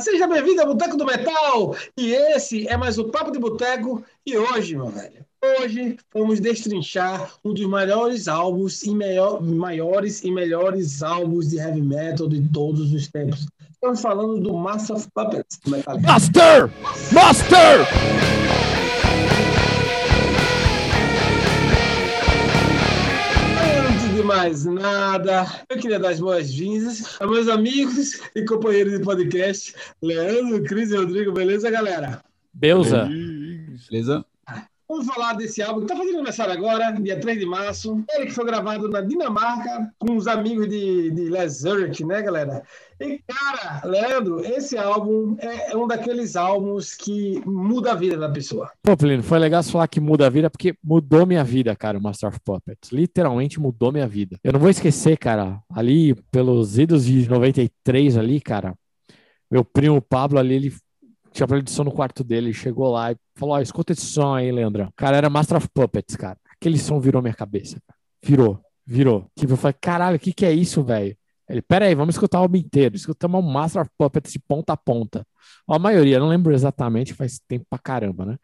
Seja bem-vindo ao Boteco do Metal! E esse é mais o Papo de Boteco. E hoje, meu velho, hoje vamos destrinchar um dos maiores álbuns e melhor, maiores e melhores álbuns de heavy metal de todos os tempos. Estamos falando do Master of Puppets. Master! Master! Mais nada, eu queria dar as boas-vindas aos meus amigos e companheiros de podcast, Leandro, Cris e Rodrigo. Beleza, galera? Beleza. Beleza. Vamos falar desse álbum que está fazendo aniversário agora, dia 3 de março. Ele que foi gravado na Dinamarca com os amigos de, de Les né, galera? E, cara, Leandro, esse álbum é, um daqueles álbuns que muda a vida da pessoa. Pô, Plínio, foi legal falar que muda a vida, porque mudou minha vida, cara, o Master of Puppets. Literalmente mudou minha vida. Eu não vou esquecer, cara, ali pelos idos de 93 ali, cara, meu primo Pablo ali, ele tinha pra edição no quarto dele, ele chegou lá e falou, ó, escuta esse som aí, Leandrão. Cara, era Master of Puppets, cara. Aquele som virou minha cabeça, cara. Virou, virou. Tipo, eu falei, caralho, o que que é isso, velho? Ele, peraí, vamos escutar o álbum inteiro. Escutamos o Master of Puppets de ponta a ponta. A maioria, não lembro exatamente, faz tempo pra caramba, né?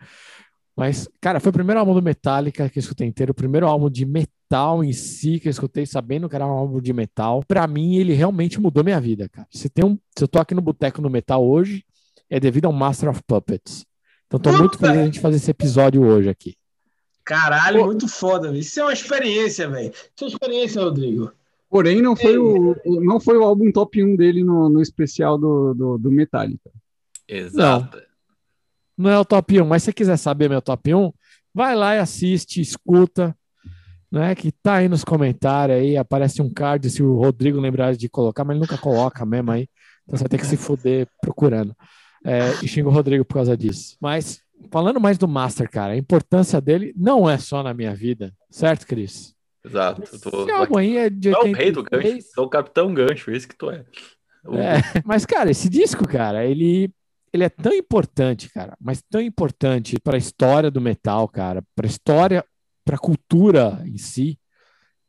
Mas, cara, foi o primeiro álbum do Metallica que eu escutei inteiro, o primeiro álbum de metal em si que eu escutei sabendo que era um álbum de metal. Para mim, ele realmente mudou minha vida, cara. Se, tem um, se eu tô aqui no Boteco no Metal hoje, é devido ao Master of Puppets. Então, tô muito feliz de a gente fazer esse episódio hoje aqui. Caralho, Pô. muito foda, Isso é uma experiência, velho. Isso é uma experiência, Rodrigo. Porém, não foi, o, não foi o álbum top 1 dele no, no especial do, do, do Metallica. Exato. Não, não é o top 1, mas se você quiser saber meu top 1, vai lá e assiste, escuta, né? Que tá aí nos comentários aí, aparece um card se o Rodrigo lembrar de colocar, mas ele nunca coloca mesmo aí. Então você vai ter que se fuder procurando. É, e xingo o Rodrigo por causa disso. Mas falando mais do Master, cara, a importância dele não é só na minha vida, certo, Cris? Exato. Tô, álbum aí é de 83. é o rei do gancho. É o capitão gancho, isso que tu é. O... é. Mas, cara, esse disco, cara, ele, ele é tão importante, cara, mas tão importante para a história do metal, cara, para a história, para a cultura em si,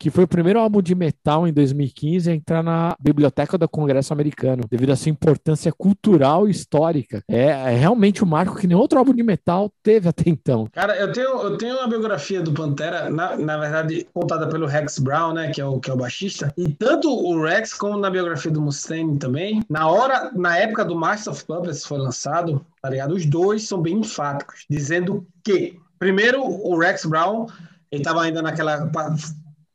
que foi o primeiro álbum de metal em 2015 a entrar na biblioteca do Congresso Americano, devido à sua importância cultural e histórica. É, é realmente um marco que nenhum outro álbum de metal teve até então. Cara, eu tenho, eu tenho uma biografia do Pantera, na, na verdade, contada pelo Rex Brown, né, que é o, que é o baixista, e tanto o Rex como na biografia do Mustaine também, na hora, na época do Master of Puppets foi lançado, tá ligado? Os dois são bem enfáticos, dizendo que, primeiro, o Rex Brown, ele estava ainda naquela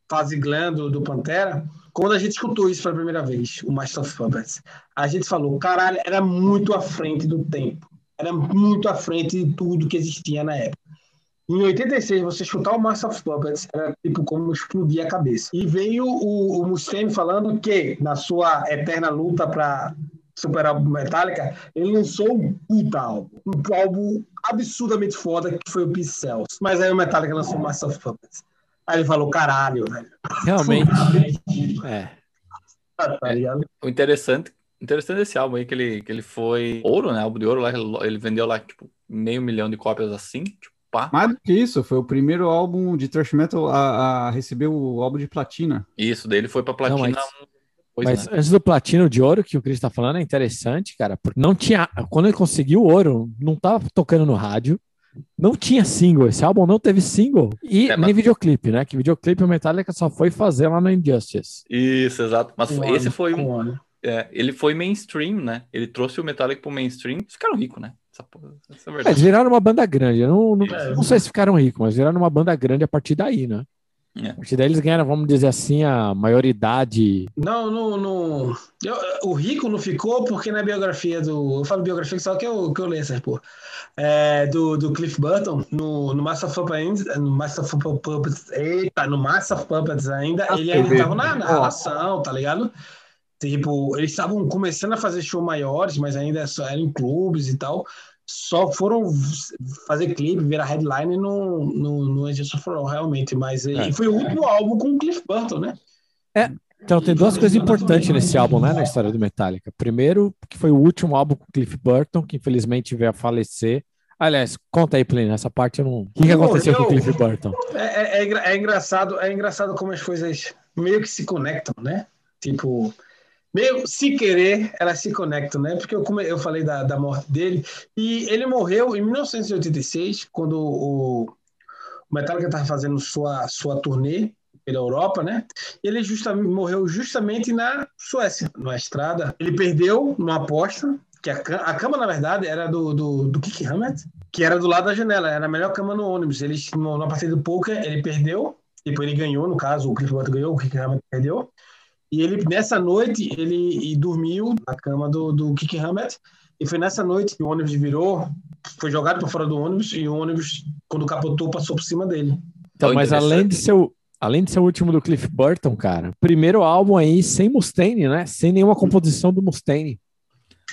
fase glam do, do Pantera, quando a gente escutou isso pela primeira vez, o Master of Puppets, a gente falou, caralho, era muito à frente do tempo. Era muito à frente de tudo que existia na época. Em 86, você escutar o Master of Puppets era tipo como explodir a cabeça. E veio o, o Mustaine falando que, na sua eterna luta para superar o Metallica, ele lançou um puta álbum. Um álbum absurdamente foda que foi o Peace Cells. Mas aí o Metallica lançou o Master of Puppets. Aí ele falou, caralho, velho. Realmente. é. Tá é. O interessante, interessante desse álbum aí que ele, que ele foi ouro, né? Álbum de ouro lá, ele vendeu lá, tipo, meio milhão de cópias assim, tipo, pá. Mais do que isso, foi o primeiro álbum de thrash metal a, a receber o álbum de platina. Isso, daí ele foi pra platina. Não, mas... Depois, mas né? antes do platino de ouro que o Cris tá falando é interessante, cara, porque não tinha, quando ele conseguiu o ouro, não tava tocando no rádio, não tinha single, esse álbum não teve single e é, nem videoclipe, né? Que videoclipe o Metallica só foi fazer lá no Injustice. Isso, exato. Mas um esse ano, foi um. um é, ele foi mainstream, né? Ele trouxe o Metallica pro mainstream. Ficaram ricos, né? Essa, essa é, é eles viraram uma banda grande. Eu não, não, é, não sei se ficaram ricos, mas viraram uma banda grande a partir daí, né? É. A partir daí eles ganharam, vamos dizer assim, a maioridade. Não, não, não. Eu, o rico não ficou porque na biografia do. Eu falo biografia só que eu, que eu leio essas porra. É, do, do Cliff Burton, no, no Master of Puppets, no Master of Puppets, eita, no Master of Puppets ainda, ah, ele ainda estava na, na relação, tá ligado? Tipo, eles estavam começando a fazer show maiores, mas ainda só eram em clubes e tal só foram fazer clipe, virar headline no, no, no Agents of All, realmente. Mas é. foi o último álbum com o Cliff Burton, né? É. Então, tem duas coisas importantes nesse álbum, né, na história do Metallica. Primeiro, que foi o último álbum com o Cliff Burton, que infelizmente veio a falecer. Aliás, conta aí, Plínio, essa parte eu não... O que, que aconteceu eu, com o Cliff Burton? É, é, é, engraçado, é engraçado como as coisas meio que se conectam, né? Tipo, meio se querer, elas se conectam, né? Porque eu, eu falei da, da morte dele, e ele morreu em 1986, quando o Metallica estava fazendo sua, sua turnê pela Europa, né? Ele justamente, morreu justamente na Suécia, numa estrada. Ele perdeu numa aposta, que a, a cama, na verdade, era do, do, do Kiki Hammett, que era do lado da janela, era a melhor cama no ônibus. Ele, na partida do poker, ele perdeu, depois ele ganhou, no caso, o Cliff Butler ganhou, o Kiki Hammett perdeu. E ele, nessa noite, ele dormiu na cama do, do Kiki Hammett, e foi nessa noite que o ônibus virou, foi jogado para fora do ônibus, e o ônibus, quando capotou, passou por cima dele. Então, mas além de ser o, além de ser o último do Cliff Burton, cara, primeiro álbum aí sem Mustaine, né? Sem nenhuma composição do Mustaine.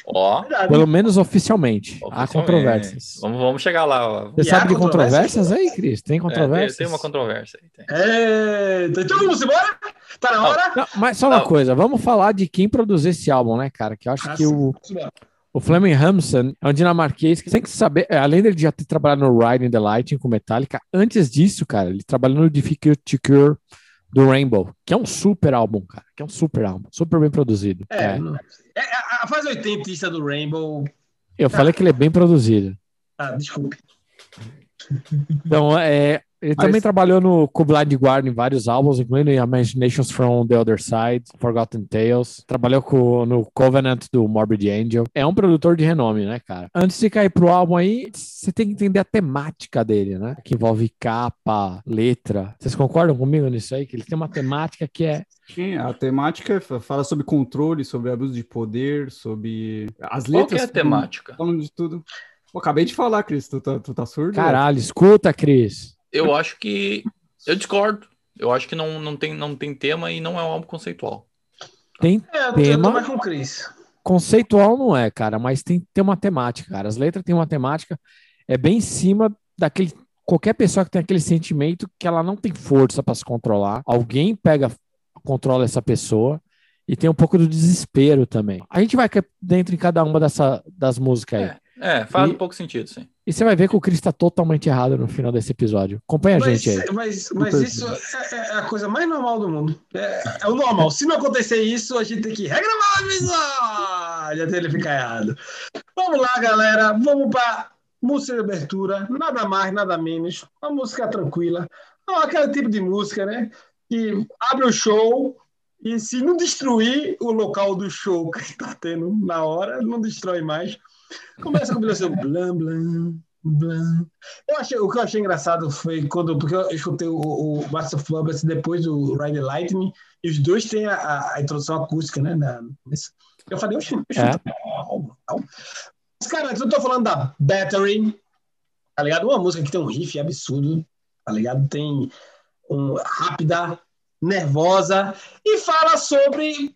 Ó. Pelo menos oficialmente. Há controvérsias. Vamos, vamos chegar lá. Você e sabe de controvérsias aí, Cris? Tem controvérsias? É, tem, tem, uma controvérsia aí. Tem. É, então vamos embora? Tá na hora? Não, mas só uma Não. coisa, vamos falar de quem produziu esse álbum, né, cara? Que eu acho ah, que o. O Fleming Hamson é um dinamarquês que tem que saber, é, além de já ter trabalhado no Riding the Lightning com Metallica, antes disso, cara, ele trabalhou no Difficult to Cure do Rainbow, que é um super álbum, cara, que é um super álbum, super bem produzido. É, é. é a fase 80 do Rainbow. Eu falei que ele é bem produzido. Ah, desculpe. Então, é, ele Mas... também trabalhou no Blind Guard em vários álbuns, incluindo Imaginations from the Other Side, Forgotten Tales. Trabalhou com, no Covenant do Morbid Angel. É um produtor de renome, né, cara? Antes de cair pro álbum aí, você tem que entender a temática dele, né? Que envolve capa, letra. Vocês concordam comigo nisso aí? Que ele tem uma temática que é Sim, a temática fala sobre controle, sobre abuso de poder, sobre as letras. Qual que é a temática? Falando de tudo. Pô, acabei de falar, Cris. Tu tá, tu tá surdo? Caralho, escuta, Cris. Eu acho que. Eu discordo. Eu acho que não, não, tem, não tem tema e não é um álbum conceitual. Tem é, tema. com Chris. Conceitual não é, cara, mas tem, tem uma temática, cara. As letras têm uma temática. É bem em cima daquele. Qualquer pessoa que tem aquele sentimento que ela não tem força para se controlar, alguém pega, controla essa pessoa e tem um pouco do desespero também. A gente vai dentro em cada uma dessa, das músicas aí. É. É, faz e, um pouco sentido, sim. E você vai ver que o Chris está totalmente errado no final desse episódio. Acompanha mas, a gente aí. Mas, mas isso é, é, a coisa mais normal do mundo. É, é, o normal. Se não acontecer isso, a gente tem que regravar o episódio até ele ficar errado. Vamos lá, galera. Vamos para música de abertura. Nada mais, nada menos. Uma música tranquila. Não, aquele tipo de música, né? Que abre o show e se não destruir o local do show que está tendo na hora, não destrói mais. Começa a combinação blam, blam, blam. Eu achei, o que eu achei engraçado foi quando, porque eu escutei o, o Master of Puppets depois do Ride the Lightning, e os dois têm a, a introdução acústica, né? Na, eu falei, oxe, oxe é. Mas, cara, eu tô falando da Battery, tá ligado? Uma música que tem um riff absurdo, tá ligado? Tem um rápida, nervosa e fala sobre.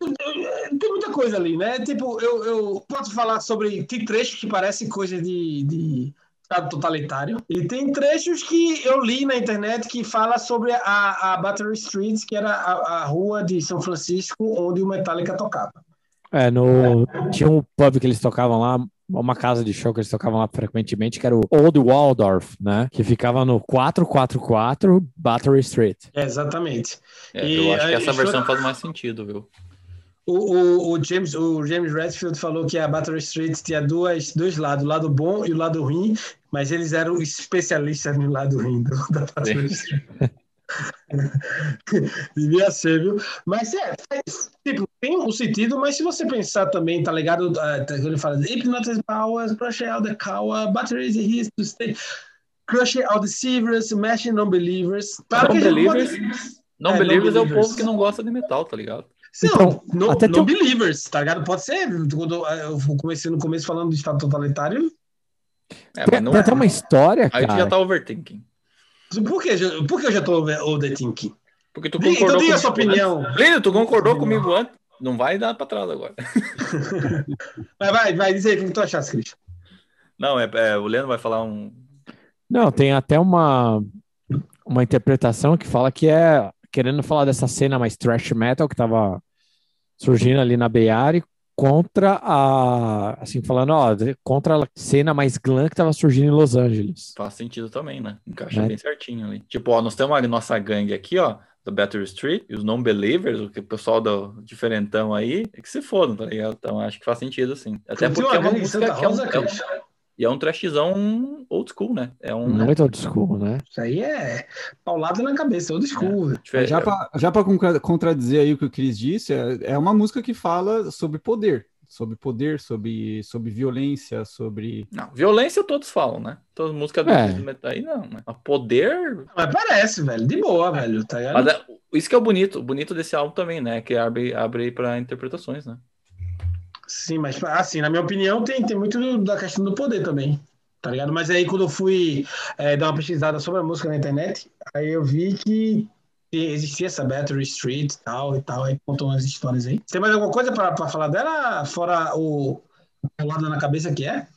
Tem muita coisa ali, né? Tipo, eu, eu posso falar sobre. Tem trechos que parecem coisa de, de Estado totalitário. E tem trechos que eu li na internet que fala sobre a, a Battery Street, que era a, a rua de São Francisco onde o Metallica tocava. É, no... tinha um pub que eles tocavam lá, uma casa de show que eles tocavam lá frequentemente, que era o Old Waldorf, né? Que ficava no 444 Battery Street. É, exatamente. É, e, eu acho que essa versão faz mais sentido, viu? O, o, o, James, o James Redfield falou que a Battery Street tinha duas, dois lados, o lado bom e o lado ruim, mas eles eram especialistas no lado ruim da Battery Street. Devia ser, viu? Mas é, tipo, tem um sentido, mas se você pensar também, tá ligado? Uh, ele fala Hypnotize powers, brush out the cower, batteries his to stay, crush out deceivers, smashing non-believers. Claro non-believers non é, believers é o povo que não gosta de metal, tá ligado? Então, não, até não believers, tá ligado? Pode ser. Quando eu comecei no começo falando do Estado totalitário. É, mas não tem até uma história, cara. Aí já tá overthinking. Por que, por que eu já tô overthinking? Porque tu concordou então diga a sua opinião. Lindo, tu concordou comigo antes. Não vai dar para trás agora. Mas vai, vai, dizer o que tu achaste, Christian. Não, é, é, o Leandro vai falar um. Não, tem até uma, uma interpretação que fala que é querendo falar dessa cena mais thrash metal que tava surgindo ali na Bay Area contra a, assim, falando, ó, contra a cena mais glam que tava surgindo em Los Angeles. Faz sentido também, né? Encaixa é. bem certinho ali. Tipo, ó, nós temos a nossa gangue aqui, ó, da Battery Street e os non-believers, o que o pessoal do diferentão aí, é que se fodam, tá ligado? Então acho que faz sentido, assim. Até porque é uma música que é um, é um, e é um trashzão old school, né? É um, Muito old school, né? Isso aí é paulado na cabeça, old school. É. Já para já contradizer aí o que o Cris disse, é, é uma música que fala sobre poder sobre poder, sobre, sobre violência, sobre. Não, violência todos falam, né? Todas as músicas do é. metal aí não, né? poder. Mas parece, velho, de boa, velho. Tá Mas é, isso que é o bonito, o bonito desse álbum também, né? Que abre, abre para interpretações, né? Sim, mas assim, na minha opinião, tem, tem muito da questão do poder também. Tá ligado? Mas aí quando eu fui é, dar uma pesquisada sobre a música na internet, aí eu vi que existia essa Battery Street e tal e tal, aí contou umas histórias aí. Tem mais alguma coisa para falar dela, fora o lado na cabeça que é?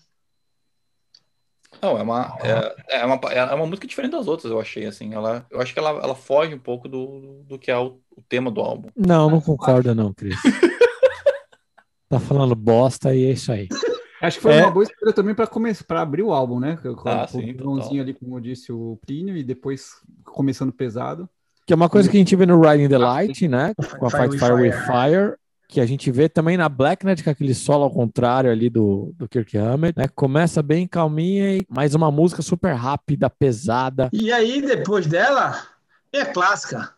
Não, é uma, é, é, uma, é uma música diferente das outras, eu achei, assim. Ela, eu acho que ela, ela foge um pouco do, do que é o, o tema do álbum. Não, não concordo não, Cris. tá falando bosta e é isso aí. Acho que foi é... uma boa escolha também para começar, para abrir o álbum, né? Com, ah, com sim, o ali, como disse o Plínio, e depois começando pesado. Que é uma coisa que a gente vê no Riding the Light, né? Com a Fight Fire with Fire, que a gente vê também na Blacknet, com aquele solo ao contrário ali do, do Kirk Hammett, né? Começa bem calminha e mais uma música super rápida, pesada. E aí, depois dela, é clássica.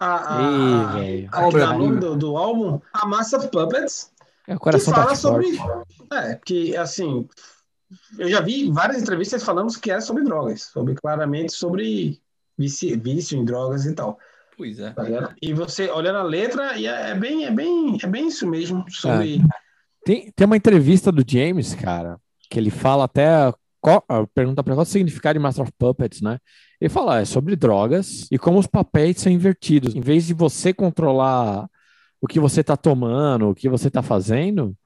A, a, Ih, a, a do, do álbum, a Mass of Puppets. É o coração que fala sobre. Forte. É, que assim. Eu já vi várias entrevistas falando que é sobre drogas, sobre claramente sobre vício, vício em drogas e tal. Pois é. Tá e você olhando a letra, e é, é bem, é bem, é bem isso mesmo. Sobre... É. Tem, tem uma entrevista do James, cara, que ele fala até. Qual, pergunta para qual o significado de Master of Puppets, né? Ele fala é sobre drogas e como os papéis são invertidos. Em vez de você controlar o que você está tomando, o que você está fazendo,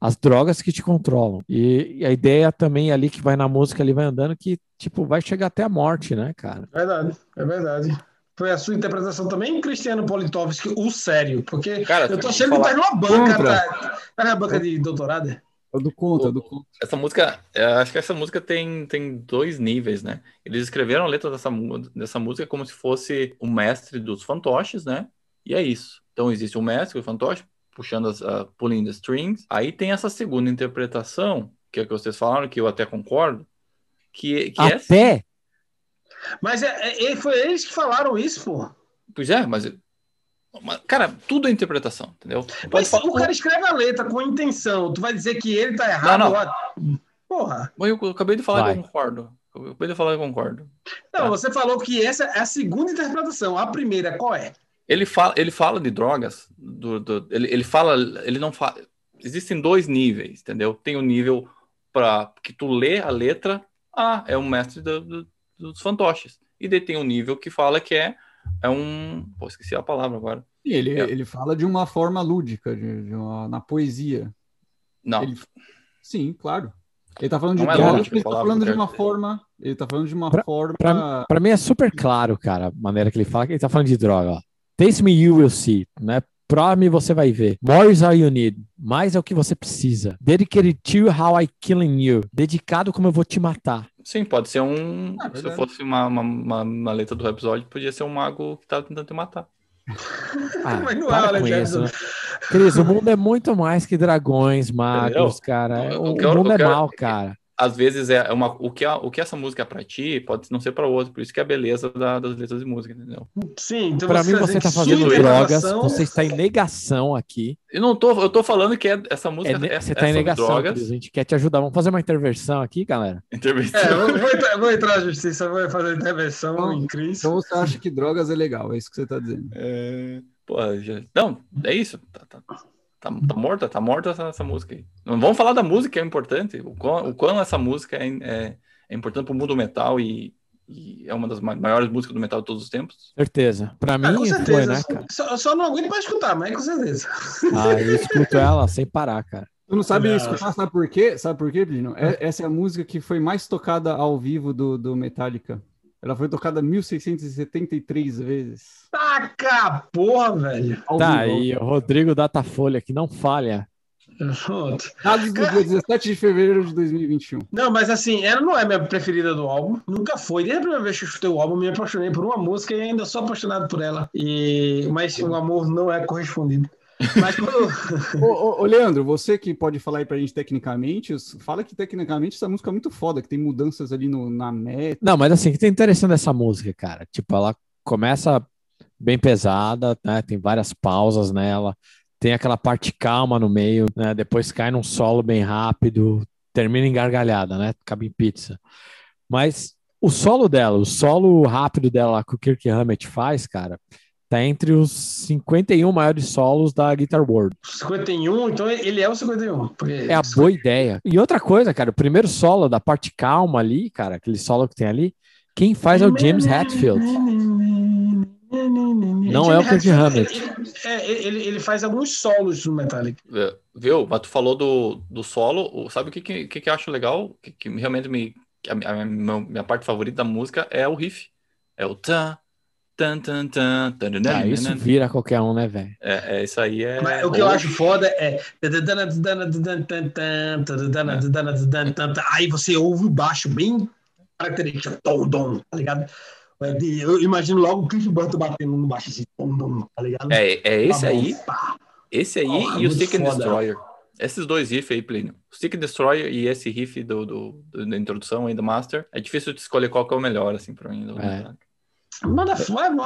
as drogas que te controlam. E, e, a ideia também ali que vai na música, ali vai andando, que, tipo, vai chegar até a morte, né, cara? Verdade, é verdade. Foi a sua interpretação também, Cristiano Politovski, o sério, porque cara, eu tô achando que tá numa banca, tá, tá na banca de doutorado. É do conta, é do conta. Essa música, acho que essa música tem, tem dois níveis, né? Eles escreveram a letra dessa, dessa música como se fosse o mestre dos fantoches, né? E é isso. Então existe o mestre, o fantoche, puxando as uh, pulling the strings. Aí tem essa segunda interpretação, que é o que vocês falaram, que eu até concordo, que, que é até? É... Mas é, é, foi eles que falaram isso, pô. Pois é, mas Cara, tudo é interpretação, entendeu? Mas falar... o cara escreve a letra com intenção, tu vai dizer que ele tá errado. Não, não. Porra. Eu, eu acabei de falar vai. que eu concordo. Eu acabei de falar que eu concordo. Não, tá. você falou que essa é a segunda interpretação. A primeira, qual é? Ele fala, ele fala de drogas, do, do, ele, ele fala, ele não fala. Existem dois níveis, entendeu? Tem o um nível para que tu lê a letra, ah, é um mestre do, do, dos fantoches. E daí tem um nível que fala que é, é um. Pô, esqueci a palavra agora. Sim, ele, é. ele fala de uma forma lúdica, de, de uma, na poesia. Não. Ele, sim, claro. Ele tá falando de não é lúdico, ele tá falando de uma forma. Ele tá falando de uma pra, forma. Pra, pra, mim é super claro, cara, a maneira que ele fala que ele tá falando de droga, ó. Taste me, you will see, né? Prove me, você vai ver. More is all you need. Mais é o que você precisa. Dedicated to how I killing you. Dedicado como eu vou te matar. Sim, pode ser um. Ah, se fosse uma, uma, uma, uma, letra do episódio, podia ser um mago que tava tentando te matar. Ah, Mas não é, isso. Né? Cris, o mundo é muito mais que dragões, magos, Entendeu? cara. O, o mundo é mal, cara às vezes é uma o que, o que essa música é para ti pode não ser para outro, por isso que é a beleza da, das letras de música, entendeu? Sim, então para mim você está fazendo drogas, você está em negação aqui. Eu não tô, eu tô falando que é, essa música é, é você está é em negação, drogas. a gente quer te ajudar. Vamos fazer uma intervenção aqui, galera. Intervenção. É, vou, vou, entrar, vou entrar na justiça, vou fazer intervenção então, em crise. Então você acha que drogas é legal, é isso que você está dizendo? É... Pô, já... Não, é isso. Tá, tá. Tá, tá morta, tá morta essa, essa, música aí. Não vamos falar da música, é importante. O quão, o quão essa música é, é, é importante para o mundo metal e, e, é uma das maiores músicas do metal de todos os tempos. Certeza. Para mim, é, foi, né, cara? Só, só não aguento para escutar, mas com certeza. Ah, eu escuto ela sem parar, cara. Tu não sabe escutar, sabe por quê? Sabe por quê, Plínio? É, essa é a música que foi mais tocada ao vivo do, do Metallica. Ela foi tocada 1673 vezes. Taca porra, velho. Tá, e o Rodrigo Datafolha, que não falha. Pronto. Dados do dia 17 de fevereiro de 2021. Não, mas assim, ela não é minha preferida do álbum. Nunca foi. Desde a primeira vez que eu escutei o álbum, me apaixonei por uma música e ainda sou apaixonado por ela. E... Mas o amor não é correspondido. Mas quando... Ô, ô, ô, Leandro, você que pode falar aí pra gente tecnicamente, fala que tecnicamente essa música é muito foda, que tem mudanças ali no, na meta. Não, mas assim, o que tem interessante dessa música, cara? Tipo, ela começa bem pesada, né? Tem várias pausas nela, tem aquela parte calma no meio, né? Depois cai num solo bem rápido, termina em gargalhada, né? Cabe em pizza. Mas o solo dela, o solo rápido dela que o Kirk Hammett faz, cara, tá entre os 51 maiores solos da Guitar World. 51, então ele é o 51. Porque... É a boa ideia. E outra coisa, cara, o primeiro solo da parte calma ali, cara, aquele solo que tem ali, quem faz é o James Hetfield. Não é o Kirk Hammett. Ele, é, ele, ele faz alguns solos no Metallica. É, Viu? Mas tu falou do, do solo. Sabe o que, que, que que eu acho legal? Que, que realmente me. A, minha- a minha parte favorita da música é o riff. É o tan, tan, tan, tan, tan, tan, Ah, isso vira qualquer um, né, velho? É, é, isso aí é. Mas o que eu acho foda é. Aí você ouve o baixo bem característico, tom, dom, tá ligado? Eu imagino logo o Cliff Burton batendo no baixo assim, tom, dom, tá ligado? É, é esse aí, esse aí e o Stick and. Destroyer. Esses dois riffs aí, Plínio. O Stick and Destroyer e esse riff do, do, do- da introdução aí do Master. É difícil de escolher qual que é o melhor, assim, pra mim. do É. Manda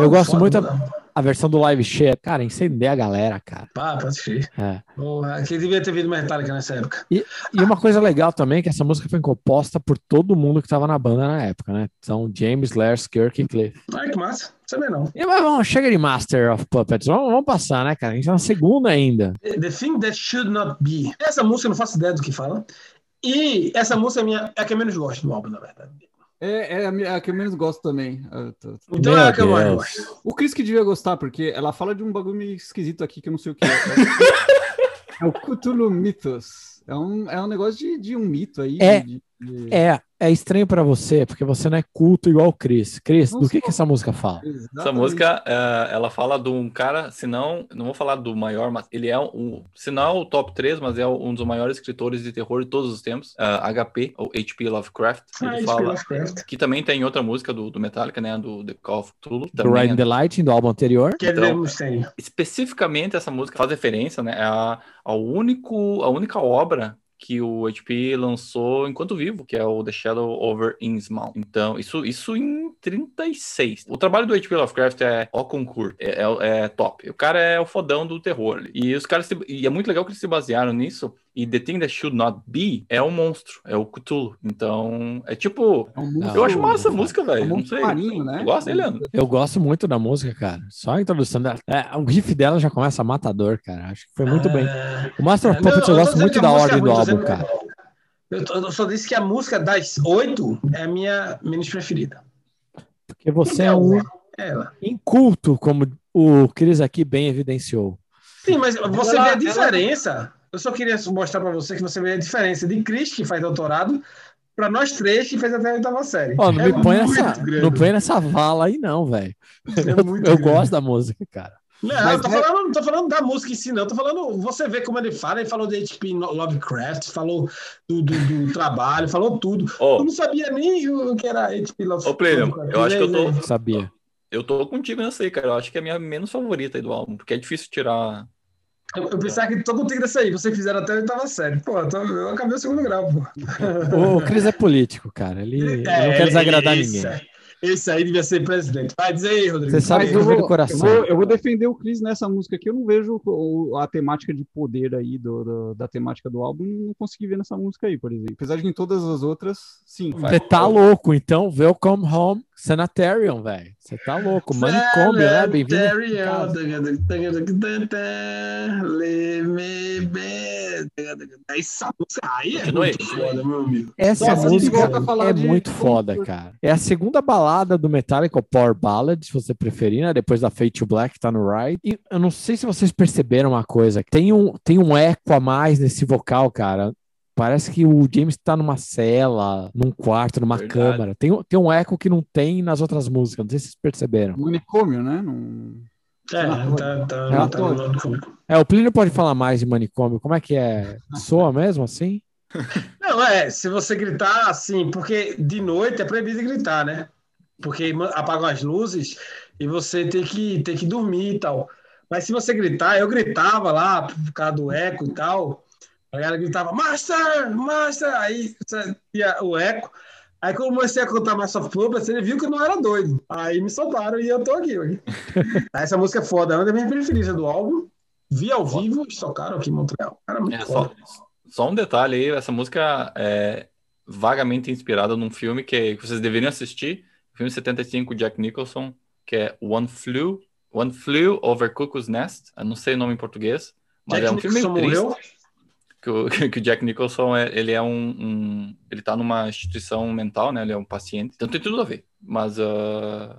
Eu gosto foda, muito mano. A versão do live share, cara, incendeia a galera, cara. Pá, pode ser. É. Porra, que devia ter vindo Metallica nessa época. E uma coisa legal também é que essa música foi composta por todo mundo que tava na banda na época, né? São James, Lars, Kirk e Cliff. Ai, que massa. Sabia não. E, mas vamos, chega de Master of Puppets. Vamos, vamos passar, né, cara? A gente tá na segunda ainda. The Thing That Should Not Be. Essa música eu não faço ideia do que fala. E essa música é, minha, é a que eu menos gosto do álbum, na verdade. É, é a, minha- a que eu menos gosto também. Eu tô- Então Meu é a que eu mais gosto. O Chris que devia gostar, porque ela fala de um bagulho meio esquisito aqui que eu não sei o que é. É o Cthulhu Mythos. É um, é um negócio de, de um mito aí. É. de- de- É, é estranho pra você, porque você não é culto igual o Chris. Chris, Não do que que essa música fala? Essa Exatamente. música, é, ela fala de um cara, se não, não vou falar do maior, mas ele é um, se não é o top 3, mas é um dos maiores escritores de terror de todos os tempos, é, HP, ou HP Lovecraft. Ele Ah, H.P. fala, Lovecraft. que também tem outra música do, do Metallica, né, do The Call of Cthulhu. Do Também Riding the Lightning, do álbum anterior. Que é Então, Mustaine. especificamente essa música faz referência, né, a, ao único, a única obra que o HP lançou enquanto vivo, que é o The Shadow over Innsmouth. Então, isso, isso em 36. O trabalho do HP Lovecraft é ó concurso, é, é, é top. O cara é o fodão do terror. E os caras se- e é muito legal que eles se basearam nisso. E The Thing That Should Not Be é o monstro, é o Cthulhu. Então, é tipo, É um monstro- eu acho massa a música, é um velho. Não sei. marinho, né? Tu gosta, Eliano? Eu gosto muito da música, cara. Só a introdução dela. É, o riff dela já começa matador, cara. Acho que foi muito bem. É, O Master of Puppets eu tô gosto muito da ordem é do álbum, dizendo- cara. Eu, tô- eu só disse que a música das oito é a minha menos preferida. Porque você é um É ela. inculto, como o Cris aqui bem evidenciou. Sim, mas você Ela- vê a ela- diferença. Eu só queria mostrar para você que você vê a diferença de Chris, que faz doutorado, para nós três, que fez até a oitava série. Ó, não É me põe grande. não põe nessa vala aí, não, velho. É Eu grande. gosto da música, cara. Não, Mas eu tô é- falando, não tô falando da música em si, não. Tô falando, você vê como ele fala, ele falou de HP Lovecraft, falou do, do, do trabalho, falou tudo. Ó, Eu não sabia nem o que era HP Lovecraft. Ô, Plínio, eu acho que eu tô- Sabia. eu tô contigo nessa aí, cara. Eu acho que é a minha menos favorita aí do álbum, porque é difícil tirar. Eu, eu pensava que tô contigo nessa aí, vocês fizeram até a oitava série. Pô, eu tô- eu acabei o segundo grau, pô. O Cris é político, cara. Ele, ele É, não quer desagradar esse ninguém. Esse aí devia ser presidente. Vai dizer aí, Rodrigo. Você sabe que eu vou, do coração. eu, vou, eu vou defender o Chris nessa música aqui. Eu não vejo o- a temática de poder aí do, do- da temática do álbum. Não consegui ver nessa música aí, por exemplo. Apesar de que em todas as outras, sim. Você tá louco, então Welcome Home Sanitarium, velho. Você tá louco. Manicômio, né? Bem-vindo. Essa música aí é Continue, muito continue. foda, meu amigo. Essa Nossa, música é de- muito foda, cara. É a segunda balada do Metallica, o Power Ballad, se você preferir, né? Depois da Fate to Black, tá no Ride. E eu não sei se vocês perceberam uma coisa. Tem um, tem um eco a mais nesse vocal, cara. Parece que o James tá numa cela, num quarto, numa Verdade. câmara. Tem, um- tem um eco que não tem nas outras músicas. Não sei se vocês perceberam. Manicômio, né? Não... É, tá, tá, É, tá no manicômio. É, o Plínio pode falar mais de manicômio. Como é que é? Soa mesmo assim? Não, é, se você gritar assim, porque de noite é proibido gritar, né? Porque apagam as luzes e você tem que, tem que dormir e tal. Mas se você gritar, eu gritava lá por causa do eco e tal. A galera gritava, Master! Master! Aí ia o eco. Aí quando eu comecei a contar Master of Puppets, ele viu que eu não era doido. Aí me soltaram e eu tô aqui. hoje. Essa música é foda, é uma das minhas preferidas do álbum. Vi ao vivo, eles tocaram aqui em Montreal. Cara, muito É, só, foda. só um detalhe aí, essa música é vagamente inspirada num filme que, vocês deveriam assistir, filme 75 Jack Nicholson, que é One Flew, One Flew Over Cuckoo's Nest, eu não sei o nome em português, mas Jack é um filme meio Nicholson triste, morreu. Que o, que o Jack Nicholson, é, ele é um, um- ele tá numa instituição mental, né, ele é um paciente, então tem tudo a ver, mas ah,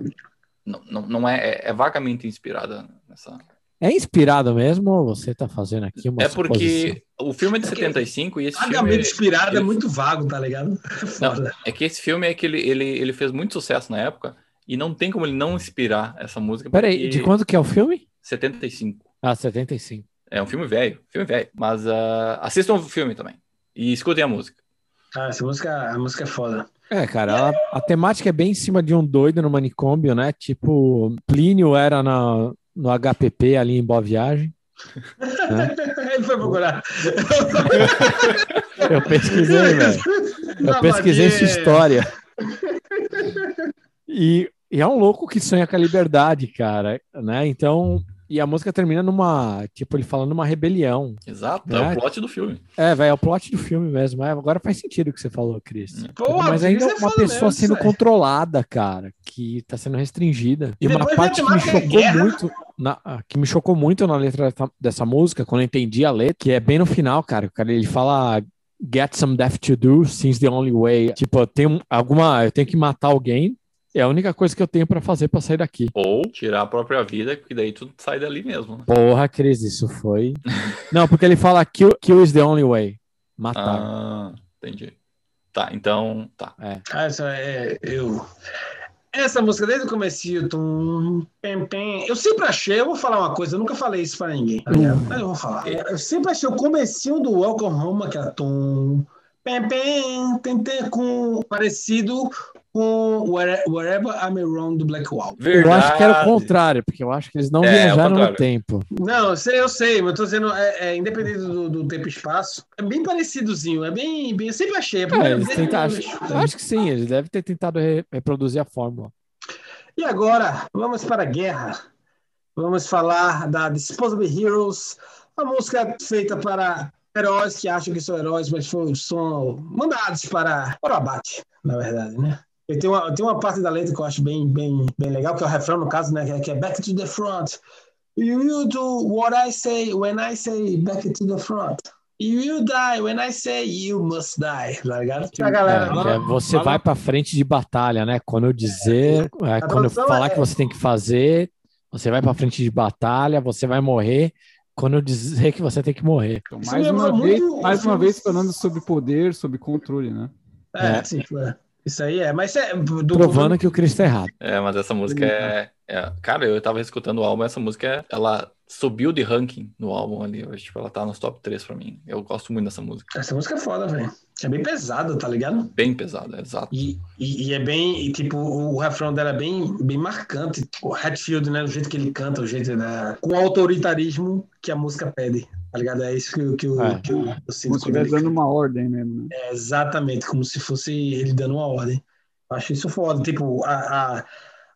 não, não, não é, é, é vagamente inspirada nessa... É inspirado mesmo ou você tá fazendo aqui uma É suposição? porque o filme é de Porque 75 e esse filme... Vagamente inspirado é ele- muito vago, tá ligado? É foda. É que esse filme é que ele, ele, ele fez muito sucesso na época e não tem como ele não inspirar essa música. Peraí, porque de quanto que é o filme? 75. Ah, 75. É um filme velho, filme velho. Mas ah, assistam o filme também. E escutem a música. Ah, essa música, a música é foda. É, cara, ela- a temática é bem em cima de um doido no manicômio, né? Tipo, Plínio era na, no HPP ali em Boa Viagem. Ele foi procurar. Eu pesquisei, velho. Eu pesquisei mas sua é- história. E, e é um louco que sonha com a liberdade, cara, né? Então, e a música termina numa, tipo, ele falando numa rebelião. Exato, é, É. o plot do filme. É, velho, é o plot do filme mesmo. É, agora faz sentido o que você falou, Cris. Pô, Mas ainda é é uma pessoa mesmo, sendo controlada, cara, que tá sendo restringida. E, E uma parte que me chocou guerra. muito, na, ah, que me chocou muito na letra dessa, música, quando eu entendi a letra, que é bem no final, cara. O cara ele fala get some death to do, seems the only way. Tipo, tenho alguma, eu tenho que matar alguém. É a única coisa que eu tenho pra fazer pra sair daqui. Ou tirar a própria vida, porque daí tudo sai dali mesmo. né? Porra, Cris, isso foi. Não, porque ele fala kill, kill is the only way. Matar. Ah, entendi. Tá, então, tá. Ah, essa é. Eu. Essa música desde o começo, tum, pem, pem, eu sempre achei, eu vou falar uma coisa, eu nunca falei isso pra ninguém, tá ligado? Mas eu vou falar. Eu sempre achei o comecinho do Welcome Home, que era tum, pem, pem, tem, tem, com, parecido com Where- Wherever I'm Wrong do Black Wall. Eu acho que era o contrário, porque eu acho que eles não É, é viajaram no tempo. Não, eu sei, eu sei, mas eu tô dizendo, é, é, independente do, do tempo e espaço, é bem parecidozinho, é bem, bem eu sempre achei. a É, vez- tentaram, acho, eu acho que sim, eles devem ter tentado re- reproduzir a fórmula. E agora, vamos para a guerra. Vamos falar da Disposable Heroes, uma música feita para heróis que acham que são heróis, mas foram, são mandados para, para o abate, na verdade, né? E tem uma, tem uma parte da letra que eu acho bem, bem, bem legal, que é o refrão, no caso, né? que é- Que é Back to the front. You will do what I say when I say back to the front. You will die when I say you must die, tá ligado? A galera, É, é, você vai pra frente de batalha, né? Quando eu dizer, é, quando eu falar é- que você tem que fazer, você vai pra frente de batalha, você vai morrer. Quando eu dizer que você tem que morrer. Então, Isso mais uma, vez, muito mais uma vez falando sobre poder, sobre controle, né? é, É. sim, é. Isso aí é, mas é do Provando que o Cristo é errado. É, mas essa música é, é- Cara, eu tava escutando o álbum, essa música, é- ela subiu de ranking no álbum ali. Eu, tipo, ela tá nos top 3 pra mim. Eu gosto muito dessa música. Essa música é foda, velho. É bem pesada, tá ligado? Bem pesada, exato. E, e, e é bem, e, tipo, o, o refrão dela é bem, bem marcante. O Hatfield, né? O jeito que ele canta, o jeito da. Com o autoritarismo que a música pede, tá ligado? É isso que, eu- que, eu, É. que eu, eu Como sinto se quando ele estivesse dando uma ordem mesmo, né? É exatamente, como se fosse ele dando uma ordem. Eu acho isso foda. Tipo, a,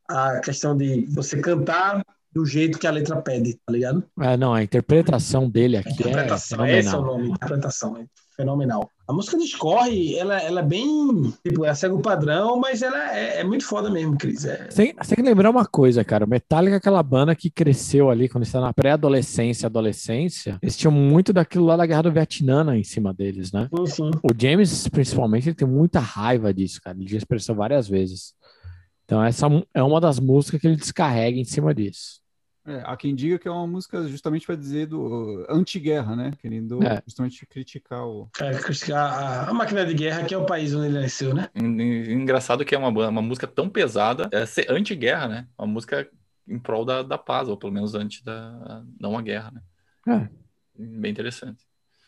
a, a questão de você cantar do jeito que a letra pede, tá ligado? É, não, a interpretação dele aqui é Interpretação, esse é o nome, interpretação, é fenomenal. A música discorre, ela, ela é bem, tipo, ela segue o padrão, mas ela é, é muito foda mesmo, Cris. É, Você tem, você tem que lembrar uma coisa, cara. Metallica é aquela banda que cresceu ali quando está na pré-adolescência, adolescência. Eles tinham muito daquilo lá da Guerra do Vietnã né, em cima deles, né? sim, sim. O James, principalmente, ele tem muita raiva disso, cara. Ele já expressou várias vezes. Então, essa é uma das músicas que ele descarrega em cima disso. É, há quem diga que é uma música justamente para dizer do uh, anti-guerra, né? Querendo É. justamente criticar o. É, criticar a, a máquina de guerra, que é o país onde ele nasceu, né? En- en- Engraçado que é uma, uma música tão pesada, é ser anti-guerra, né? Uma música em prol da, da paz, ou pelo menos antes da não a guerra, né? É. Bem interessante.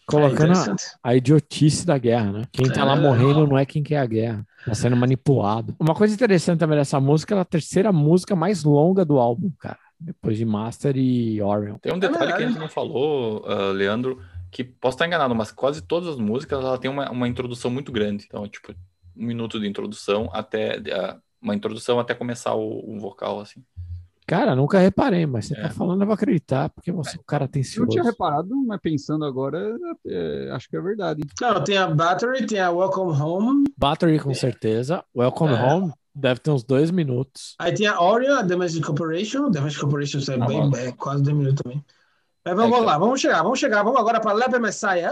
Colocando a, interessante. a idiotice da guerra, né? Quem tá É lá verdade. morrendo não é quem quer a guerra. Tá sendo manipulado. Uma coisa interessante também dessa música, ela é a terceira música mais longa do álbum, cara. Depois de Master e Orion. Tem um detalhe que a gente não falou, ah, Leandro, que posso estar enganado, mas quase todas as músicas ela tem uma, uma introdução muito grande. Então, tipo, um minuto de introdução até ah, uma introdução até começar o, o vocal, assim. Cara, nunca reparei, mas você É. tá falando, eu vou acreditar, porque você é um cara Eu atencioso. tinha reparado, mas pensando agora, é, acho que é verdade. Não, tem a Battery, tem a Welcome Home, Battery, com certeza. Welcome É. Home deve ter uns dois minutos. aí tem a Orion, a Damage Corporation. Damage Corporation é, Ah, bem, é quase dois minutos também. Mas vamos É que- lá, vamos chegar, vamos chegar. Vamos agora para Leper Messiah.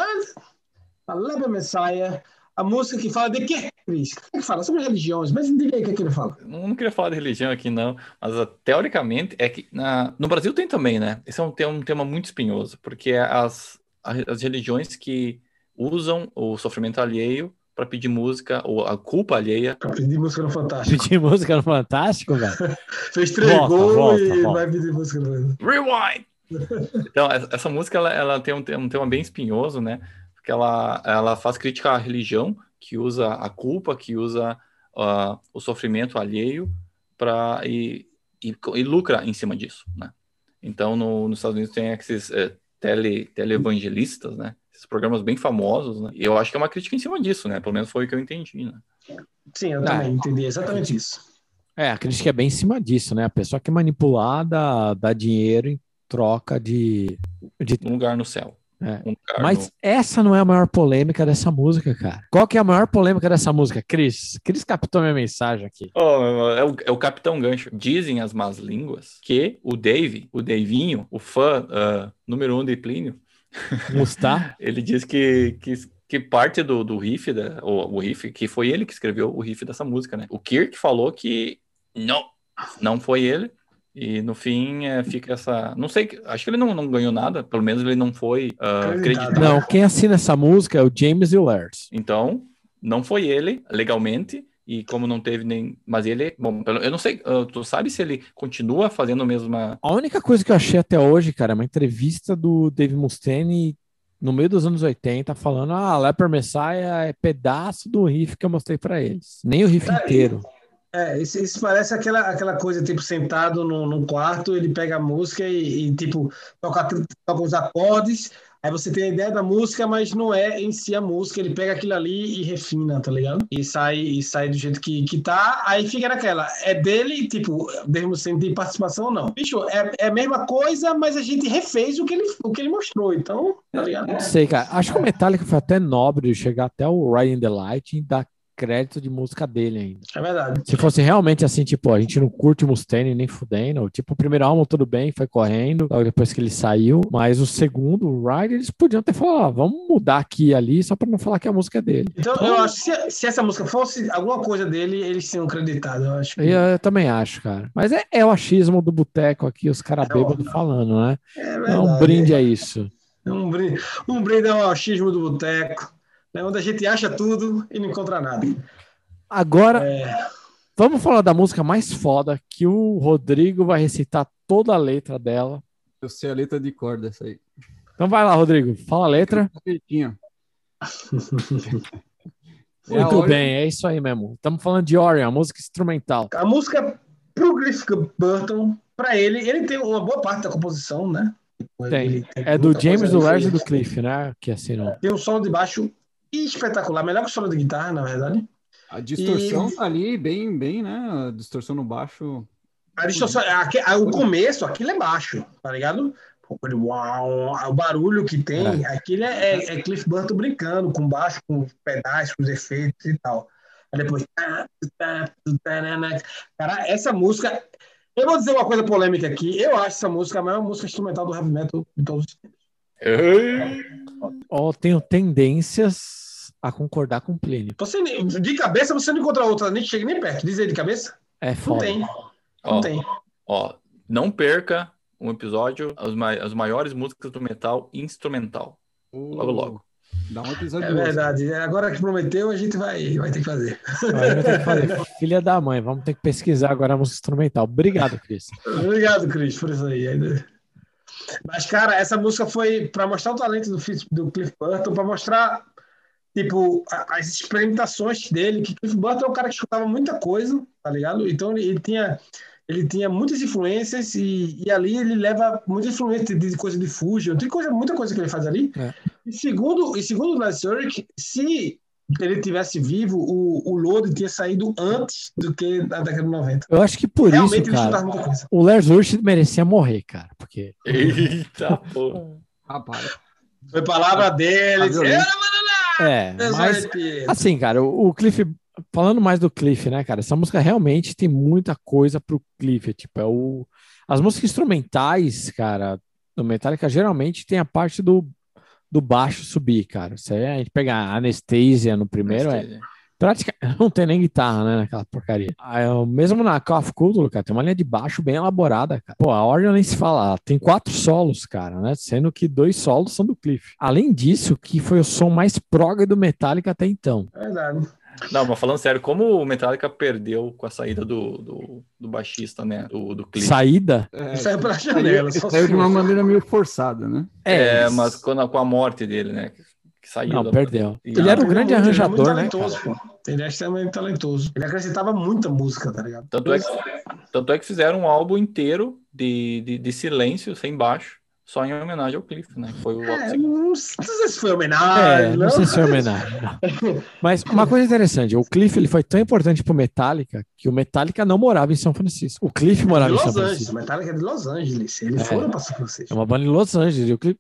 A Leper Messiah, a música que fala de quê, Cris? O que é que fala? Sobre religiões, mas diga aí o que, é que ele fala. Não, não queria falar de religião aqui, não, mas ah, teoricamente é que na, no Brasil tem também, né? Esse é um, tema- um tema muito espinhoso, porque é as, as religiões que usam o sofrimento alheio para pedir música, ou a culpa alheia. Pra pedir música no Fantástico. Pedir música no Fantástico, velho. Fez três Volta, gols volta, e volta. vai pedir música no Rewind! Então, essa música ela, ela tem um, um tema bem espinhoso, né? Porque ela, ela faz crítica à religião, que usa a culpa, que usa ah, o sofrimento alheio pra, e, e, e lucra em cima disso, né? Então, no- nos Estados Unidos tem esses eh, tele, televangelistas, né? Esses programas bem famosos, né? E eu acho que é uma crítica em cima disso, né? Pelo menos foi o que eu entendi, né? Sim, eu Ah. também entendi exatamente isso. É, a crítica é bem em cima disso, né? A pessoa que é manipulada dá dinheiro em troca de. de... Um lugar no céu. É. Um lugar Mas no- essa não é a maior polêmica dessa música, cara. Qual que é a maior polêmica dessa música? Cris, Cris captou minha mensagem aqui. Oh, é, o, é o Capitão Gancho. Dizem as más línguas que o Dave, o Davinho, o fã ah, número um de Plínio, Mustar? ele diz que, que, que parte do, do riff, da, o, o riff, que foi ele que escreveu o riff dessa música, né? O Kirk falou que não, não foi ele. E no fim é, fica essa. Não sei, acho que ele não, não ganhou nada, pelo menos ele não foi ah, Acreditado. acreditado. Não, quem assina essa música é o James e o Lars. Então, não foi ele, legalmente, e como não teve nem. Mas ele, bom, eu não sei, ah, tu sabe se ele continua fazendo a mesma. A única coisa que eu achei até hoje, cara, é uma entrevista do Dave Mustaine no meio dos anos 80, falando: ah, Leper Messiah é pedaço do riff que eu mostrei pra eles. Nem o riff Tá, inteiro. É, isso, isso parece aquela, aquela coisa, tipo, sentado num, num quarto, ele pega a música e, e, tipo, toca, toca os acordes, aí você tem a ideia da música, mas não é em si a música, ele pega aquilo ali e refina, tá ligado? E sai, e sai do jeito que, que tá, aí fica naquela, é dele, tipo, mesmo sem ter participação ou não. Bicho, é, é a mesma coisa, mas a gente refez o que ele, o que ele mostrou, então, tá ligado? Não sei, cara. Acho que o Metallica foi até nobre de chegar até o Riding the Light e dar crédito de música dele ainda. É verdade. Se fosse realmente assim, tipo, a gente não curte o Mustaine nem fudendo, tipo, o primeiro álbum tudo bem, foi correndo, logo depois que ele saiu, mas o segundo, o Ride, eles podiam ter falado, ah, vamos mudar aqui e ali, só pra não falar que a música é dele. Então, eu acho que se, se essa música fosse alguma coisa dele, eles tinham acreditado, eu acho que... Eu, eu também acho, cara. Mas é, é o achismo do boteco aqui, os caras É bêbados falando, né? É É verdade. um brinde a isso. Um brinde, um brinde ao achismo do boteco, né, onde a gente acha tudo e não encontra nada. Agora, É, vamos falar da música mais foda, que o Rodrigo vai recitar toda a letra dela. Eu sei a letra de cor dessa aí. Então vai lá, Rodrigo, fala a letra. Perfeitinho. É Muito bem, é isso aí mesmo. Estamos falando de Orion, a música instrumental. a música pro Griff Burton, para ele, ele tem uma boa parte da composição, né? Tem. Ele É do James, do Lars e do Cliff, né? Que assinou. Tem um solo de baixo espetacular, melhor que o solo de guitarra, na verdade. A distorção tá ali, bem, bem, né? A distorção no baixo. A distorção, o começo, aquilo é baixo, tá ligado? Uau, o barulho que tem, aquilo é, é- é Cliff Burton brincando com baixo, com os pedais, com os efeitos e tal. Aí depois. Cara, essa música. Eu vou dizer uma coisa polêmica aqui. Eu acho essa música a maior música instrumental do heavy metal de todos os tempos. Ó, tenho tendências a concordar com o Plínio. Você, de cabeça, você não encontra outra, nem chega nem perto. Diz aí de cabeça? É Não foda. tem. Não Ó, tem. ó, não perca um episódio, as, mai- as maiores músicas do metal instrumental. Logo, logo. Dá um episódio É outro. verdade. Agora que prometeu, a gente vai, vai ter que fazer. Ter que fazer. Filha da mãe, vamos ter que pesquisar agora a música instrumental. Obrigado, Cris. Obrigado, Cris, por isso aí. Mas, cara, essa música foi para mostrar o talento do, do Cliff Burton, para mostrar, tipo, as experimentações dele, que Cliff Burton é um cara que escutava muita coisa, tá ligado? Então, ele, ele tinha... Ele tinha muitas influências e, e ali ele leva muita influência de, de coisa de Fusion, tem coisa, muita coisa que ele faz ali. É. E segundo, e segundo o Ulrich, se ele tivesse vivo, o, o Load tinha saído antes do que na década de 90. Eu acho que por Realmente isso, ele cara, estudava muita coisa. o Lars Ulrich merecia morrer, cara. Porque Eita, porra. Rapaz. Foi palavra dele. Disse, violento. É, "Eu, mas assim, cara, o, Cliff, falando mais do Cliff, né, cara, essa música realmente tem muita coisa pro Cliff, tipo, é o as músicas instrumentais, cara, do Metallica geralmente tem a parte do, do baixo subir, cara. Aí a gente pega a Anesthesia no primeiro, é praticamente não tem nem guitarra, né, naquela porcaria. Aí, eu- mesmo na Call of Cthulhu, cara, tem uma linha de baixo bem elaborada, cara. Pô, a Orion nem se fala, tem quatro solos, cara, né, sendo que dois solos são do Cliff. Além disso, que foi o som mais prog do Metallica até então. É verdade. Não, mas falando sério, como o Metallica perdeu com a saída do, do, do baixista, né? Do, do Cliff. Saída? É, Saiu pela janela. saiu, saiu de uma maneira meio forçada, né? É, mas quando, com a morte dele, né? Que, saiu. Não, da- perdeu. E Ele era um Ele é grande muito- ele é arranjador, né? muito talentoso, pô. Ele é extremamente talentoso. Ele acrescentava muita música, tá ligado? Tanto é, que, tanto é que fizeram um álbum inteiro de, de, de silêncio, sem baixo, só em homenagem ao Cliff, né? Foi o É, não, sei- não se foi homenagem. É, não sei se é homenagem. não. Mas uma coisa interessante, o Cliff ele foi tão importante pro Metallica que o Metallica não morava em São Francisco. O Cliff De morava em São Los Angeles. Francisco. Metallica é de Los Angeles. Eles É. foram para São É Francisco. uma banda em Los Angeles. E o, Cliff-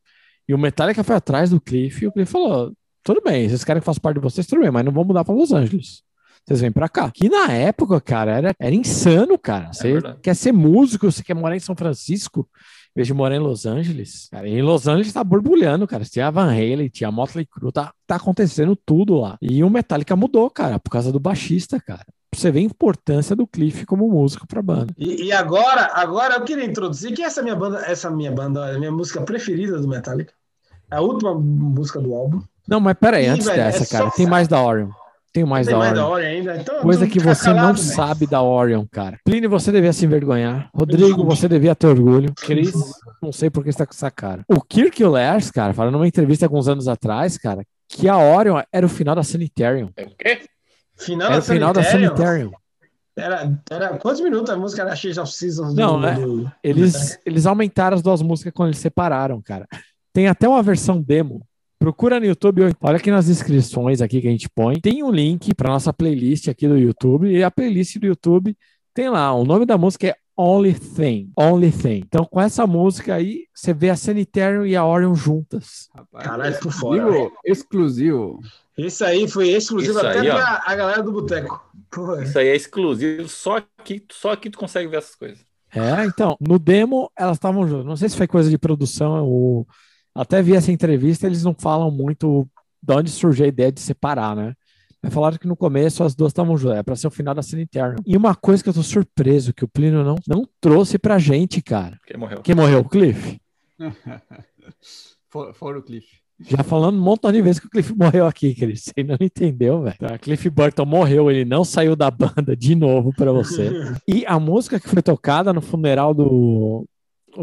e o Metallica foi atrás do Cliff e o Cliff falou: tudo bem, vocês querem que eu faça parte de vocês, tudo bem, mas não vão mudar para Los Angeles. Vocês vêm pra cá. Que na época, cara, era, era insano, cara. Você verdade. quer ser músico, você quer morar em São Francisco, em vez de morar em Los Angeles. Cara, e em Los Angeles tá borbulhando, cara. Tinha a Van Halen, tinha a Motley Crue, tá, tá acontecendo tudo lá. E o Metallica mudou, cara, por causa do baixista, cara. Você vê a importância do Cliff como músico pra banda. E, e agora, agora eu queria introduzir que essa minha banda, essa minha banda, é a minha música preferida do Metallica. É a última música do álbum. Não, mas peraí, antes velho, dessa, é cara, só tem mais da Orion. Tem mais Tem da mais Orion. da hora ainda. Então, Coisa que você não calado, velho. sabe da Orion, cara. Plínio, você devia se envergonhar. Rodrigo, você devia ter orgulho. Cris, não sei por que você tá com essa cara. O Kirk Lars, cara, falando numa entrevista alguns anos atrás, cara, que a Orion era o final da Sanitarium. É o quê? Final Era da o final da Sanitarium. Era, era quantos minutos a música era Change of Seasons? do- Não, né? do- Eles, eles aumentaram as duas músicas quando eles separaram, cara. Tem até uma versão demo. Procura no YouTube. ou- Olha aqui nas descrições aqui que a gente põe. Tem um link para nossa playlist aqui do YouTube. E a playlist do YouTube tem lá. O nome da música é Only Thing. Only Thing. Então, com essa música aí, você vê a Sanitarium e a Orion juntas. Caralho, por fora, exclusivo, exclusivo. Esse aí foi exclusivo Isso até aí, ó. pra a galera do Boteco. Pô, Isso aí é exclusivo, só aqui, só aqui tu consegue ver essas coisas. É, então, no demo elas estavam juntas. Não sei se foi coisa de produção ou até vi essa entrevista, eles não falam muito de onde surgiu a ideia de separar, né? Mas falaram que no começo as duas estavam juntas, é pra ser o final da Sanitarium. E uma coisa que eu tô surpreso que o Plínio não, não trouxe pra gente, cara. Porque morreu. Quem morreu? O Cliff? fora, fora o Cliff. Já falando um montão de vezes que o Cliff morreu aqui, Cris. Você ainda não entendeu, velho. Tá, Cliff Burton morreu, ele não saiu da banda de novo pra você. E a música que foi tocada no funeral do,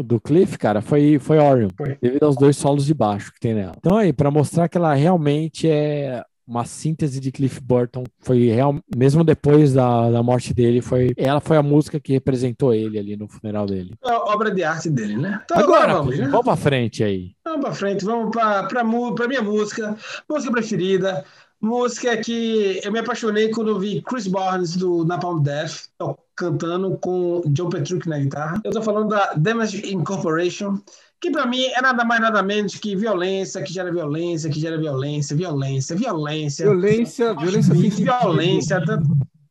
do Cliff, cara, foi, foi Orion, Foi. devido aos dois solos de baixo que tem nela. Então aí, pra mostrar que ela realmente é uma síntese de Cliff Burton, foi real, mesmo depois da, da morte dele, foi ela foi a música que representou ele ali no funeral dele. É a obra de arte dele, né? Então Agora, vamos, vamos, né? pra frente aí. Vamos pra frente, vamos pra minha música, música preferida, música que eu me apaixonei quando vi Chris Barnes do Napalm Death to- cantando com John Petrucci na guitarra. Eu tô falando da Damage Incorporation, que pra mim é nada mais nada menos que violência, que gera violência, que gera violência, violência, violência. Violência, violência violência,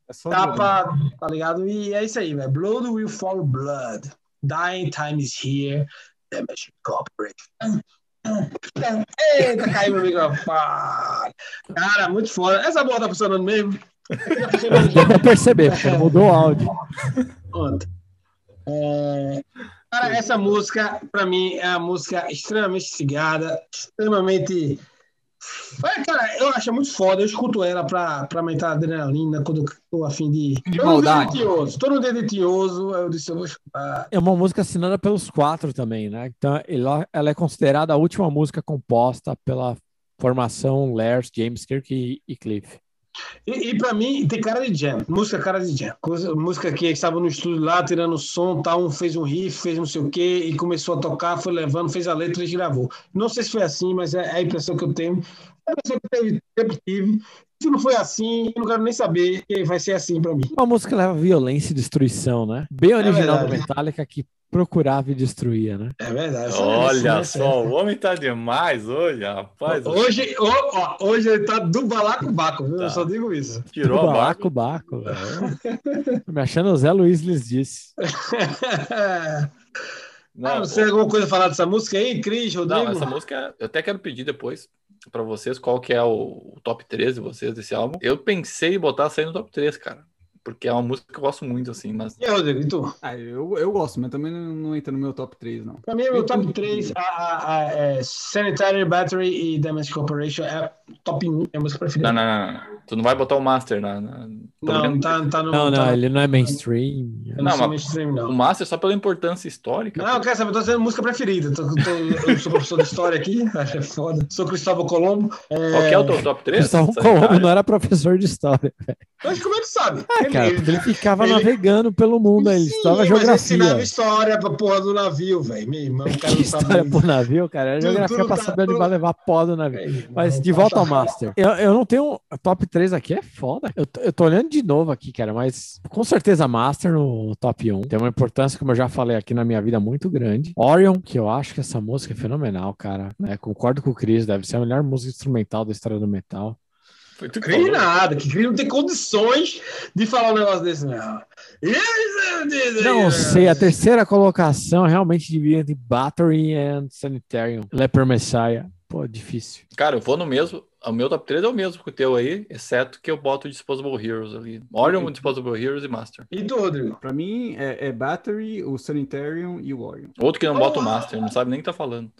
É só violência. tapa, tá ligado? E é isso aí, velho. Blood will follow blood. Dying time is here. Damage Incorporation. Eita, caiu meu microfone. Cara, muito foda. Essa bola tá funcionando mesmo? Deu pra perceber, porque mudou o áudio. Pronto. É, Cara, essa música, pra mim, é uma música extremamente instigada, extremamente Mas, cara, eu acho muito foda. Eu escuto ela pra, pra aumentar a adrenalina quando eu tô afim de. De tô maldade. Tô no deditioso. Eu disse, eu vou escutar. É uma música assinada pelos quatro também, né? Então, ela, ela é considerada a última música composta pela formação Lars, James Kirk e, e Cliff. E, e pra mim, tem cara de jam. Música cara de jam. Coisa- música que estava no estúdio lá, tirando som, tal, um fez um riff, fez não sei o quê, e começou a tocar, foi levando, fez a letra e gravou. Não sei se foi assim, mas é a impressão que eu tenho. É a impressão que eu sempre tive. Se não foi assim, eu não quero nem saber que vai ser assim pra mim. Uma música que leva violência e destruição, né? Bem original do verdade. Metallica que procurava e destruía, né? É verdade. essa- Olha só, o homem tá demais hoje, rapaz. Hoje, ó, ó, hoje ele tá do balacobaco, viu? Tá. Eu só digo isso. tirou a barba. Baco. Tô Me achando o Zé Luiz lhes disse. ah, Não, você tem alguma coisa a falar dessa música aí, Cris, Rodrigo? não, essa música eu até quero pedir depois pra vocês qual que é o, o top 3 de vocês desse álbum. Eu pensei em botar essa aí no top 3, cara. Porque é uma música que eu gosto muito, assim, mas. E aí, Rodrigo, e tu? Ah, eu, eu gosto, mas também não, não entra no meu top 3, não. Pra mim, meu top 3, a, a, a, é Sanitary Battery e Damage Corporation é top 1, é a música preferida. Não, não, não. Tu não vai botar o Master na. na... Não, não tá, tá no. Não, tá não, no- ele não é mainstream. eu não, Não, mas- mainstream, O não. Master só pela importância histórica. Não, eu quero saber, eu tô dizendo música preferida. Tô, tô- eu sou professor de história aqui, acho é foda. Sou Cristóvão Colombo. É... Qual que é o teu top 3? Cristóvão Colombo não era professor de história. Mas como é que sabe? Ah, cara, porque ele ficava ele- navegando pelo mundo, aí, ele Sim, mas geografia. ensinava história pra porra do navio, velho. Meu irmão, o cara não sabe história pro navio, cara. Era Tudo- geografia tudo pra tá- saber onde vai levar pó do navio. Mas de tá volta chato. Master. Eu, eu não tenho. Top 3 aqui é foda. Eu, tô- eu tô olhando de novo aqui, cara, mas com certeza Master no top 1. Tem uma importância, como eu já falei aqui na minha vida, muito grande. Orion, que eu acho que essa música é fenomenal, cara. né? Concordo com o Chris, deve ser a melhor música instrumental da história do metal. Foi tu que Cris nada, que Cris não tem condições de falar um negócio desse, não. Não sei, a terceira colocação realmente divide entre Battery and Sanitarium. Leper Messiah. Pô, difícil. Cara, eu vou no mesmo. O meu top 3 é o mesmo que o teu aí, exceto que eu boto o Disposable Heroes ali. Olha o Disposable Heroes e Master. E tu, Rodrigo? Pra mim, é, é Battery, o Sanitarium e o Orion. Outro que não bota o Master, não sabe nem o que tá falando.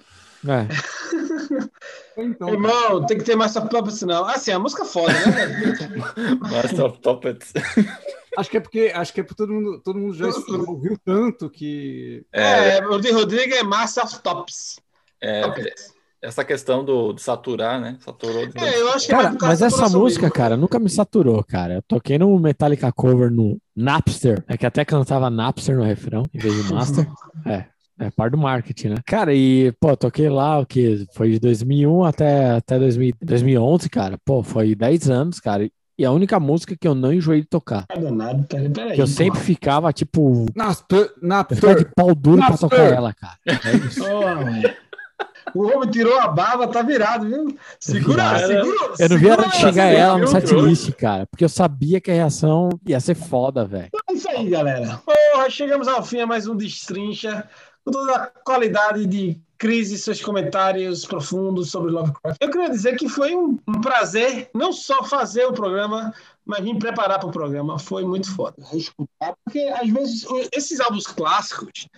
É. Então, Irmão, tem que ter mais essa própria sinal. Ah, sim, a música é foda, né? velho? Master of Puppets. acho que é porque acho que é porque todo mundo, todo mundo já ouviu tanto que. É, É, o de Rodrigo é Master of Tops. é, essa questão do, de saturar, né? Saturou. de- É, eu acho que é Cara, mas essa música, mesmo. cara, nunca me saturou, cara. Eu toquei no Metallica cover no Napster, é que até cantava Napster no refrão, em vez de Master. É. É parte do marketing, né? Cara, e, pô, eu toquei lá, o que? Foi de 2001 até, até 2000, 2011, cara. Pô, foi 10 anos, cara. E a única música que eu não enjoei de tocar. Tá danado, peraí, peraí. Que eu sempre ficava, tipo, Napster, eu ficava de pau duro pra tocar ela, cara. É isso. Mano. O homem tirou a barba, tá virado, viu? Segura, segura. Eu não vi a hora segura de chegar essa- ela no setlist, cara. Porque eu sabia que a reação ia ser foda, velho. É isso aí, galera. Porra, chegamos ao fim a mais um Destrincha, com toda a qualidade de crise seus comentários profundos sobre Lovecraft. Eu queria dizer que foi um, prazer não só fazer o programa, mas me preparar para o programa. Foi muito foda. Escutar, porque às vezes esses álbuns clássicos,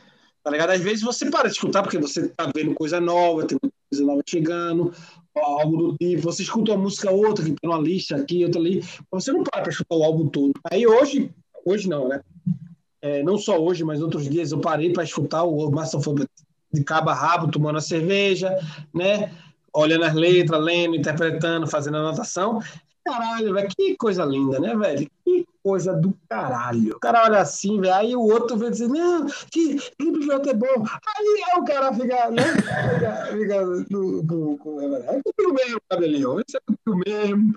tá ligado? Às vezes você para de escutar porque você tá vendo coisa nova, tem coisa nova chegando, algo do tipo. Você escuta uma música outra que tem uma lista aqui, outra ali, você não para para escutar o álbum todo. Aí hoje, hoje não, né? É, não só hoje, mas outros dias eu parei para escutar o Master of de cabo a rabo, tomando a cerveja, né? Olhando as letras, lendo, interpretando, fazendo anotação. Caralho, velho, que coisa linda, né, velho? Que coisa do caralho. O cara olha assim, velho, aí o outro vem dizer, não, que clipe de é bom. Aí, aí o cara fica, né? Fica, fica no, no, é comigo mesmo, cabelinho. Isso é comigo mesmo.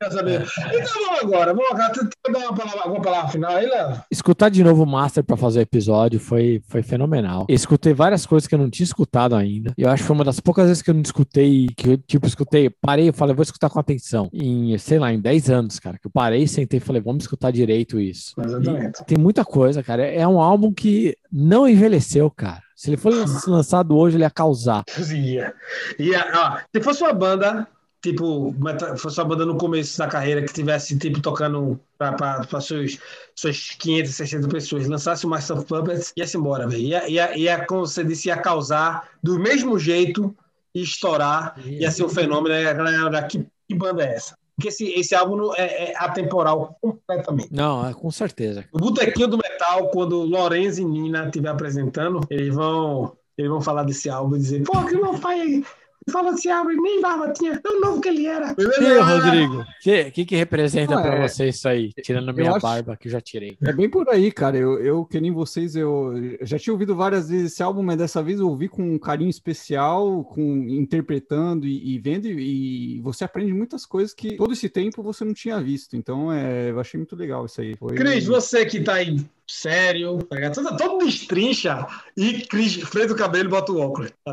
Quer saber. Então vamos agora, vamos agora. Quer dar uma palavra, alguma palavra final aí, Léo? Escutar de novo o Master pra fazer o episódio foi, foi fenomenal. Escutei várias coisas que eu não tinha escutado ainda. E eu acho que foi uma das poucas vezes que eu não escutei, que eu, tipo, escutei, parei e falei, vou escutar com atenção. Em, sei lá, em 10 anos, cara, que eu parei, sentei e falei, vamos escutar direito isso. Exatamente. E tem muita coisa, cara. É um álbum que não envelheceu, cara. Se ele fosse lançado hoje, ele ia causar. Ia. Ia, ó, se fosse uma banda, tipo, uma banda no começo da carreira que tivesse, tipo, tocando para suas, suas 500, 600 pessoas, lançasse o Master of Puppets, ia-se embora, velho. Ia, ia, ia, como você disse, ia causar do mesmo jeito e estourar, ia ser um fenômeno, e a galera que, que banda é essa? Porque esse, esse álbum é, é atemporal completamente. Não, é, com certeza. O Botequinho do Metal, quando Lorenzo e Nina estiver apresentando, eles vão, eles vão falar desse álbum e dizer, pô, que meu pai fala desse álbum, nem barba tinha, tão novo que ele era. E aí, Rodrigo, o que, que, que representa pra é- você isso aí? Tirando minha acho- barba, que eu já tirei. É bem por aí, cara. Eu, eu, que nem vocês, eu já tinha ouvido várias vezes esse álbum, mas dessa vez eu ouvi com um carinho especial, com interpretando e, e vendo, e, e você aprende muitas coisas que todo esse tempo você não tinha visto. Então, é, eu achei muito legal isso aí. Foi... Cris, você que tá aí sério, tá ligado? Todo, todo destrincha e Cris freia o cabelo e bota o óculos. Tá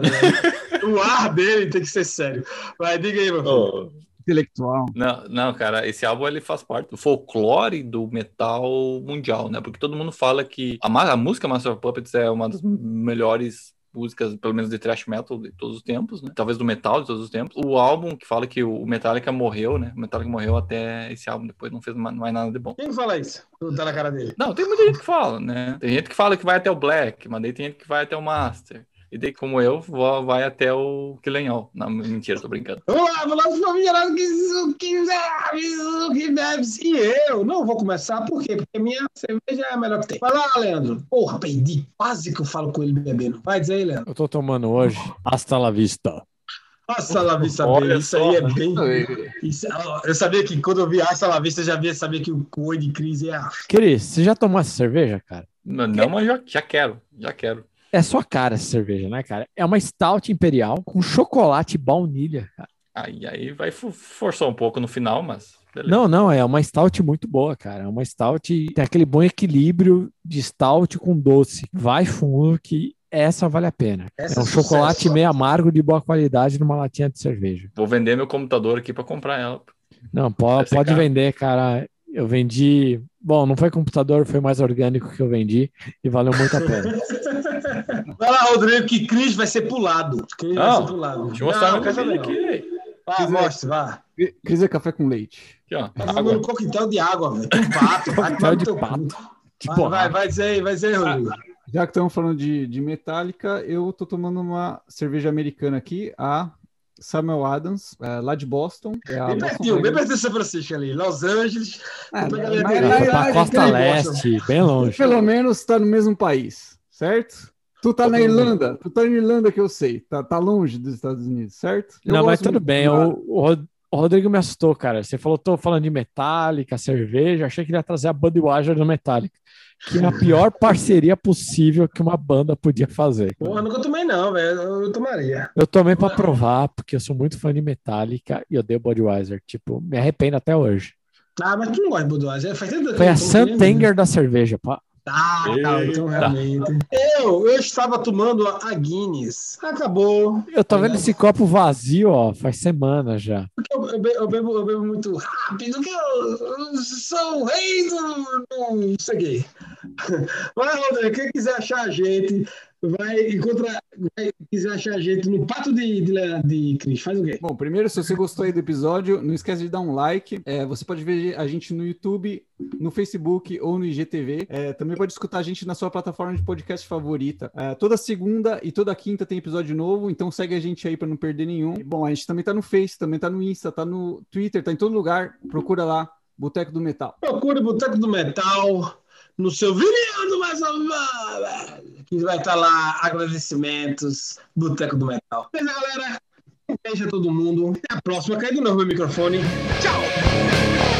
o ar dele tem que ser sério. Vai, diga aí, meu filho. Ô, intelectual. Não, não, cara, esse álbum ele faz parte do folclore do metal mundial, né? Porque todo mundo fala que a, a música Master of Puppets é uma das melhores músicas, pelo menos de thrash metal de todos os tempos, né? Talvez do metal de todos os tempos. O álbum que fala que o Metallica morreu, né? O Metallica morreu até esse álbum, depois não fez ma- mais nada de bom. Quem fala isso? Tá na cara dele. Não, tem muita gente que fala, né? Tem gente que fala que vai até o Black, mas daí tem gente que vai até o Master. E daí, como eu, vai até o Killenhol. Não, mentira, tô brincando. Vamos lá, vamos lá, familiares que, que, que bebe. E eu não vou começar, por quê? Porque minha cerveja é a melhor que tem. Vai lá, Leandro. Porra, perdi. Quase que eu falo com ele bebendo. Vai dizer aí, Leandro. Eu tô tomando hoje Hasta la Vista. Nossa, la vista Olha. Isso só. aí é bem. Isso- eu sabia que quando eu vi Asta la vista, já via sabia que o oi de crise é. Cris, você já tomou essa cerveja, cara? Não, não, mas já, já quero, já quero. É sua cara essa cerveja, né, cara? É uma stout imperial com chocolate e baunilha, cara. Aí, aí vai for- forçar um pouco no final, mas beleza. Não, não, é uma stout muito boa, cara. É uma stout, tem aquele bom equilíbrio de stout com doce. Vai fundo que essa vale a pena. Essa é um é sucesso. chocolate meio amargo de boa qualidade numa latinha de cerveja. Vou vender meu computador aqui pra comprar ela. Não, pode, ser pode caro. vender, cara. Eu vendi. Bom, não foi computador, foi mais orgânico que eu vendi e valeu muito a pena. Vai lá, Rodrigo, que Cris vai ser pulado. Cris vai Não, ser pulado. Deixa eu mostrar Não, meu quer saber cabelo não. aqui. Vá, mostre, vá. Cris é café com leite. Aqui, ó. Tá Água. tomando coquetel de água, velho. Com pato. Vai Coquetel de pato. Que Vai, porra. vai, vai dizer aí, vai dizer aí, Rodrigo. Já que estamos falando de, de Metallica, eu tô tomando uma cerveja americana aqui, a Samuel Adams, é, lá de Boston. É a Bem pertinho, bem pertinho de São Francisco ali. Los Angeles. Ah, mas- mas- pra Costa Leste, bem longe. Pelo menos tá no mesmo país, certo? Tu tá na Irlanda, tu tá na Irlanda que eu sei, tá, tá longe dos Estados Unidos, certo? Eu Não, mas tudo bem. O, o Rodrigo me assustou, cara. Você falou, tô falando de Metallica, cerveja. Achei que ele ia trazer a Budweiser do Metallica. Que é a pior parceria possível que uma banda podia fazer. Porra, nunca tomei não, velho. Eu, tomaria. Eu tomei pra provar, porque eu sou muito fã de Metallica e eu dei Budweiser. Tipo, me arrependo até hoje. Ah, mas tu não gosta de Budweiser. Faz tempo Foi a nem Santanger da cerveja. pá. Tá, tá, então realmente. Eu, eu estava tomando a Guinness. Acabou. Eu tô vendo esse copo vazio, ó, faz semanas já. Porque eu, eu be- eu bebo, eu bebo muito rápido, que eu, eu sou o rei do, do não sei o quê. Vai, Rodrigo, quem quiser achar a gente, vai encontrar. Vai, quiser achar gente no pato de, de, de Cris, faz o quê? Bom, primeiro, se você gostou aí do episódio, não esquece de dar um like. É, você pode ver a gente no YouTube, no Facebook ou no IGTV. É, também pode escutar a gente na sua plataforma de podcast favorita. É, toda segunda e toda quinta tem episódio novo, então segue a gente aí para não perder nenhum. E, bom, a gente também tá no Face, também tá no Insta, tá no Twitter, tá em todo lugar. Procura lá, Boteco do Metal. Procure o Boteco do Metal no seu vídeo mais que vai estar lá agradecimentos Boteco do Metal. Beleza, galera? Um beijo a todo mundo. Até a próxima. Cai de novo meu microfone. Tchau!